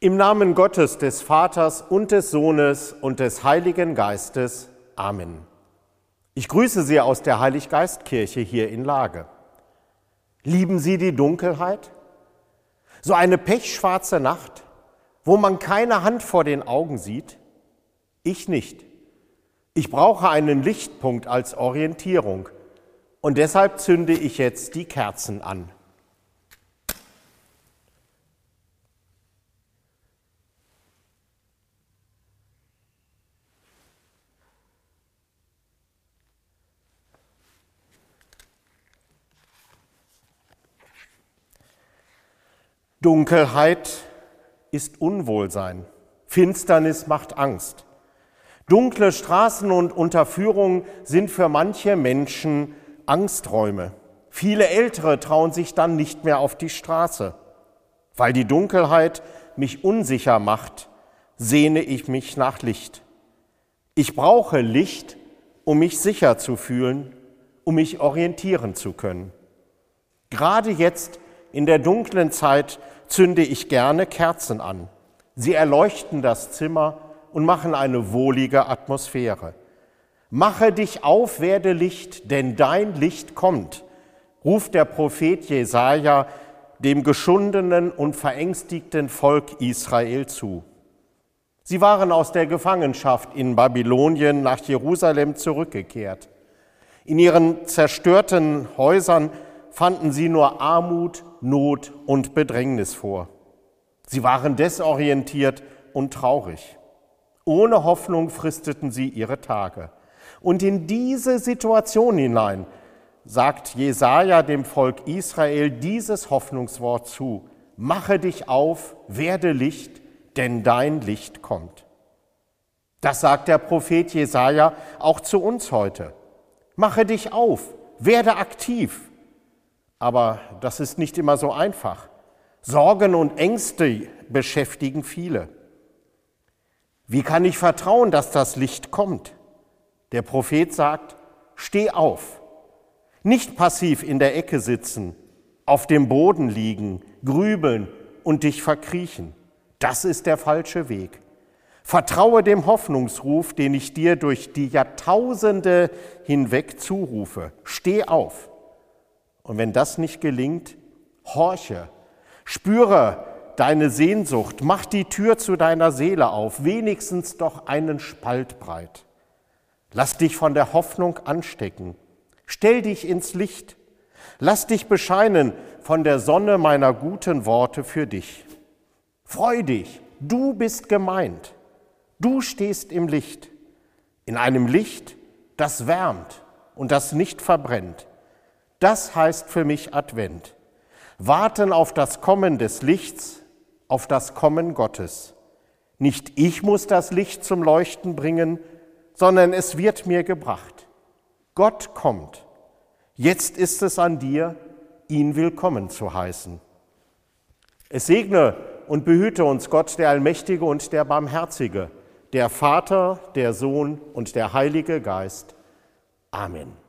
Namen Gottes, des Vaters und des Sohnes und des Heiligen Geistes. Amen. Ich grüße Sie aus der Heiliggeistkirche hier in Lage. Lieben Sie die Dunkelheit? So eine pechschwarze Nacht, wo man keine Hand vor den Augen sieht? Ich nicht. Ich brauche einen Lichtpunkt als Orientierung und deshalb zünde ich jetzt die Kerzen an. Dunkelheit ist Unwohlsein. Finsternis macht Angst. Dunkle Straßen und Unterführungen sind für manche Menschen Angsträume. Viele Ältere trauen sich dann nicht mehr auf die Straße. Weil die Dunkelheit mich unsicher macht, sehne ich mich nach Licht. Ich brauche Licht, um mich sicher zu fühlen, um mich orientieren zu können. Gerade jetzt in der dunklen Zeit zünde ich gerne Kerzen an. Sie erleuchten das Zimmer und machen eine wohlige Atmosphäre. Mache dich auf, werde Licht, denn dein Licht kommt, ruft der Prophet Jesaja dem geschundenen und verängstigten Volk Israel zu. Sie waren aus der Gefangenschaft in Babylonien nach Jerusalem zurückgekehrt. In ihren zerstörten Häusern fanden sie nur Armut, Not und Bedrängnis vor. Sie waren desorientiert und traurig. Ohne Hoffnung fristeten sie ihre Tage. Und in diese Situation hinein sagt Jesaja dem Volk Israel dieses Hoffnungswort zu: Mache dich auf, werde Licht, denn dein Licht kommt. Das sagt der Prophet Jesaja auch zu uns heute. Mache dich auf, werde aktiv, aber das ist nicht immer so einfach. Sorgen und Ängste beschäftigen viele. Wie kann ich vertrauen, dass das Licht kommt? Der Prophet sagt, steh auf. Nicht passiv in der Ecke sitzen, auf dem Boden liegen, grübeln und dich verkriechen. Das ist der falsche Weg. Vertraue dem Hoffnungsruf, den ich dir durch die Jahrtausende hinweg zurufe. Steh auf. Und wenn das nicht gelingt, horche, spüre deine Sehnsucht, mach die Tür zu deiner Seele auf, wenigstens doch einen Spalt breit. Lass dich von der Hoffnung anstecken, stell dich ins Licht, lass dich bescheinen von der Sonne meiner guten Worte für dich. Freu dich, du bist gemeint, du stehst im Licht, in einem Licht, das wärmt und das nicht verbrennt das heißt für mich Advent. Warten auf das Kommen des Lichts, auf das Kommen Gottes. Nicht ich muss das Licht zum Leuchten bringen, sondern es wird mir gebracht. Gott kommt. Jetzt ist es an dir, ihn willkommen zu heißen. Es segne und behüte uns Gott, der Allmächtige und der Barmherzige, der Vater, der Sohn und der Heilige Geist. Amen.